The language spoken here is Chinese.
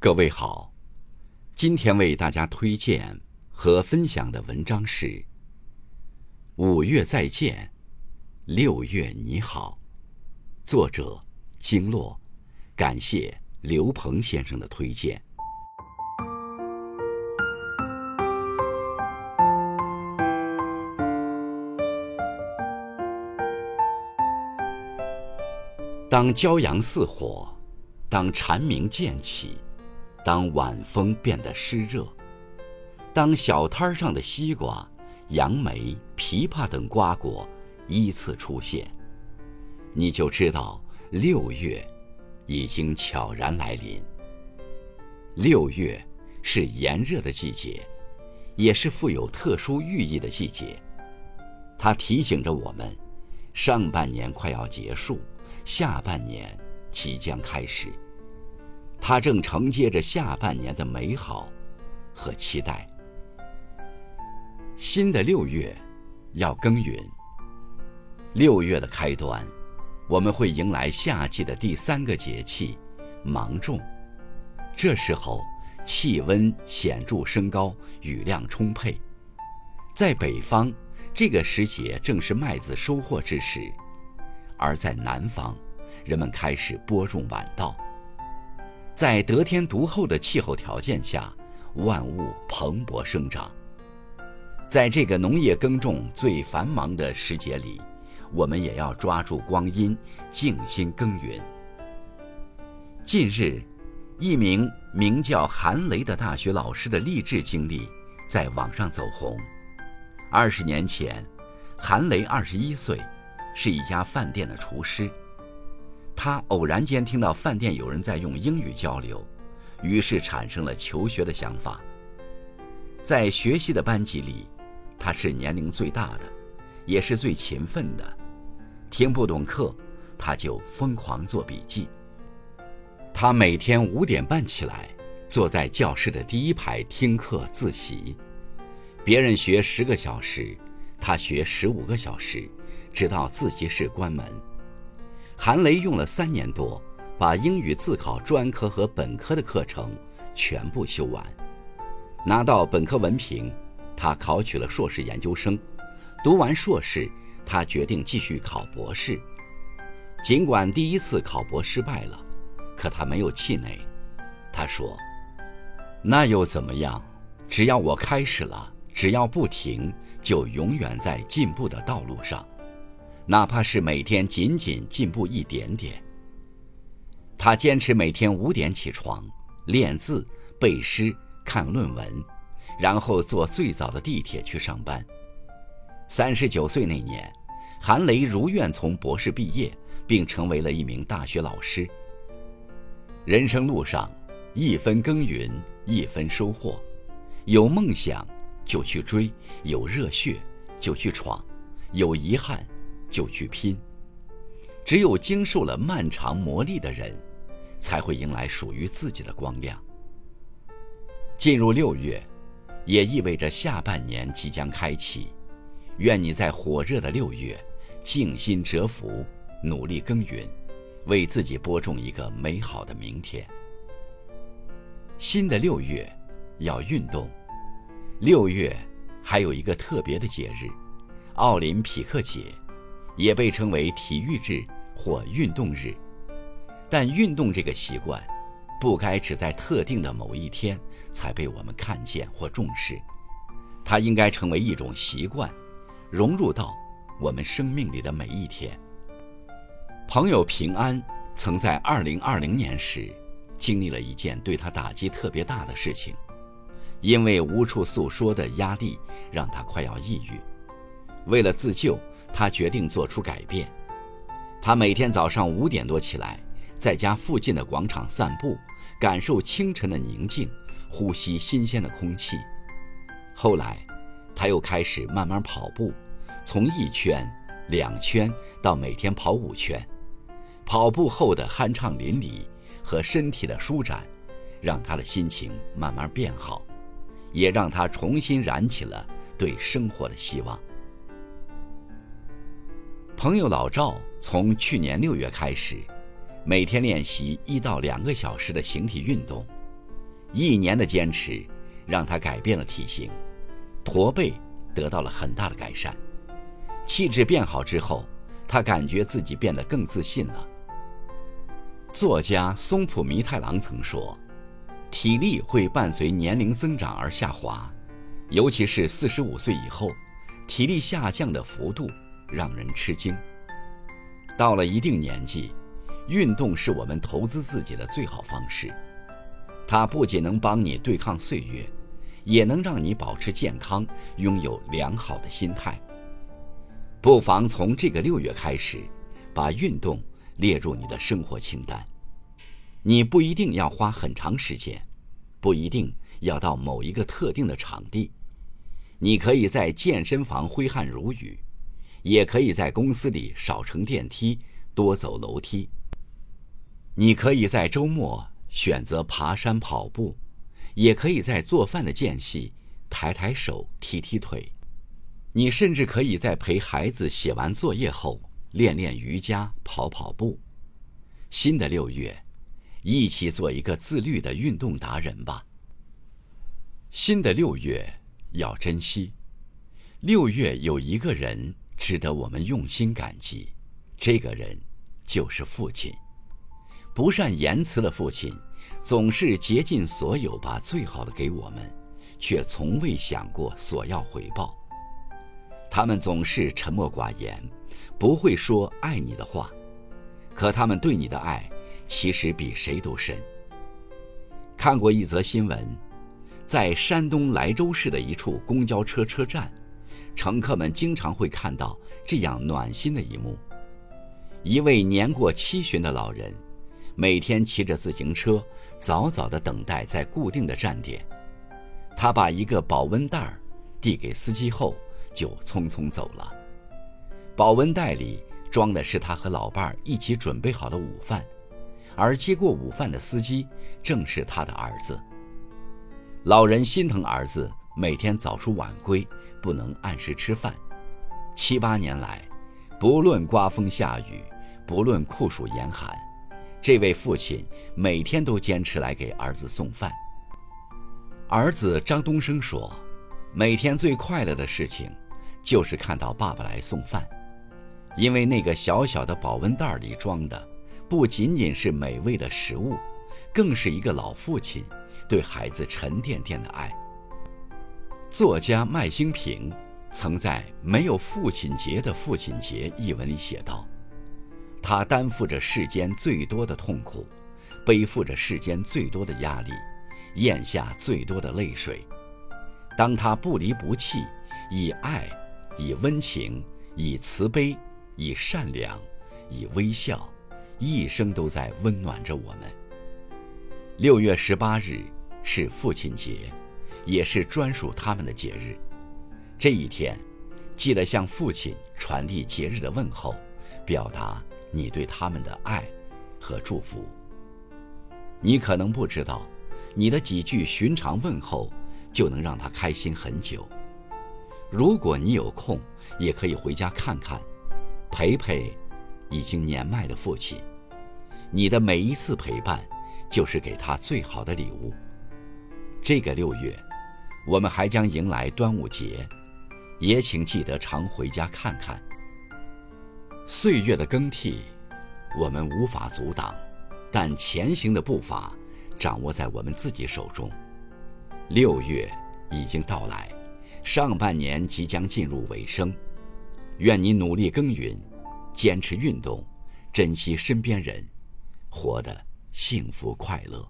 各位好，今天为大家推荐和分享的文章是《五月再见，六月你好》，作者经络，感谢刘鹏先生的推荐。当骄阳似火，当蝉鸣渐起。当晚风变得湿热，当小摊上的西瓜、杨梅、枇杷等瓜果依次出现，你就知道六月已经悄然来临。六月是炎热的季节，也是富有特殊寓意的季节。它提醒着我们，上半年快要结束，下半年即将开始。它正承接着下半年的美好和期待。新的六月要耕耘。六月的开端，我们会迎来夏季的第三个节气——芒种。这时候，气温显著升高，雨量充沛。在北方，这个时节正是麦子收获之时；而在南方，人们开始播种晚稻。在得天独厚的气候条件下，万物蓬勃生长。在这个农业耕种最繁忙的时节里，我们也要抓住光阴，静心耕耘。近日，一名名叫韩雷的大学老师的励志经历在网上走红。二十年前，韩雷二十一岁，是一家饭店的厨师。他偶然间听到饭店有人在用英语交流，于是产生了求学的想法。在学习的班级里，他是年龄最大的，也是最勤奋的。听不懂课，他就疯狂做笔记。他每天五点半起来，坐在教室的第一排听课自习。别人学十个小时，他学十五个小时，直到自习室关门。韩雷用了三年多，把英语自考专科和本科的课程全部修完，拿到本科文凭，他考取了硕士研究生。读完硕士，他决定继续考博士。尽管第一次考博失败了，可他没有气馁。他说：“那又怎么样？只要我开始了，只要不停，就永远在进步的道路上。”哪怕是每天仅仅进步一点点。他坚持每天五点起床，练字、背诗、看论文，然后坐最早的地铁去上班。三十九岁那年，韩雷如愿从博士毕业，并成为了一名大学老师。人生路上，一分耕耘一分收获，有梦想就去追，有热血就去闯，有遗憾。就去拼。只有经受了漫长磨砺的人，才会迎来属于自己的光亮。进入六月，也意味着下半年即将开启。愿你在火热的六月，静心蛰伏，努力耕耘，为自己播种一个美好的明天。新的六月，要运动。六月还有一个特别的节日——奥林匹克节。也被称为体育日或运动日，但运动这个习惯，不该只在特定的某一天才被我们看见或重视，它应该成为一种习惯，融入到我们生命里的每一天。朋友平安曾在2020年时，经历了一件对他打击特别大的事情，因为无处诉说的压力，让他快要抑郁。为了自救。他决定做出改变。他每天早上五点多起来，在家附近的广场散步，感受清晨的宁静，呼吸新鲜的空气。后来，他又开始慢慢跑步，从一圈、两圈到每天跑五圈。跑步后的酣畅淋漓和身体的舒展，让他的心情慢慢变好，也让他重新燃起了对生活的希望。朋友老赵从去年六月开始，每天练习一到两个小时的形体运动，一年的坚持，让他改变了体型，驼背得到了很大的改善，气质变好之后，他感觉自己变得更自信了。作家松浦弥太郎曾说：“体力会伴随年龄增长而下滑，尤其是四十五岁以后，体力下降的幅度让人吃惊。到了一定年纪，运动是我们投资自己的最好方式。它不仅能帮你对抗岁月，也能让你保持健康，拥有良好的心态。不妨从这个六月开始，把运动。”列入你的生活清单，你不一定要花很长时间，不一定要到某一个特定的场地，你可以在健身房挥汗如雨，也可以在公司里少乘电梯，多走楼梯。你可以在周末选择爬山跑步，也可以在做饭的间隙抬抬手踢踢腿，你甚至可以在陪孩子写完作业后。练练瑜伽，跑跑步。新的六月，一起做一个自律的运动达人吧。新的六月要珍惜。六月有一个人值得我们用心感激，这个人就是父亲。不善言辞的父亲，总是竭尽所有把最好的给我们，却从未想过索要回报。他们总是沉默寡言。不会说爱你的话，可他们对你的爱其实比谁都深。看过一则新闻，在山东莱州市的一处公交车车站，乘客们经常会看到这样暖心的一幕：一位年过七旬的老人，每天骑着自行车，早早地等待在固定的站点。他把一个保温袋儿递给司机后，就匆匆走了。保温袋里装的是他和老伴儿一起准备好的午饭，而接过午饭的司机正是他的儿子。老人心疼儿子每天早出晚归，不能按时吃饭。七八年来，不论刮风下雨，不论酷暑严寒，这位父亲每天都坚持来给儿子送饭。儿子张东升说：“每天最快乐的事情，就是看到爸爸来送饭。”因为那个小小的保温袋里装的，不仅仅是美味的食物，更是一个老父亲对孩子沉甸甸的爱。作家麦兴平曾在《没有父亲节的父亲节》一文里写道：“他担负着世间最多的痛苦，背负着世间最多的压力，咽下最多的泪水。当他不离不弃，以爱，以温情，以慈悲。”以善良，以微笑，一生都在温暖着我们。六月十八日是父亲节，也是专属他们的节日。这一天，记得向父亲传递节日的问候，表达你对他们的爱和祝福。你可能不知道，你的几句寻常问候就能让他开心很久。如果你有空，也可以回家看看。陪陪已经年迈的父亲，你的每一次陪伴，就是给他最好的礼物。这个六月，我们还将迎来端午节，也请记得常回家看看。岁月的更替，我们无法阻挡，但前行的步伐掌握在我们自己手中。六月已经到来，上半年即将进入尾声。愿你努力耕耘，坚持运动，珍惜身边人，活得幸福快乐。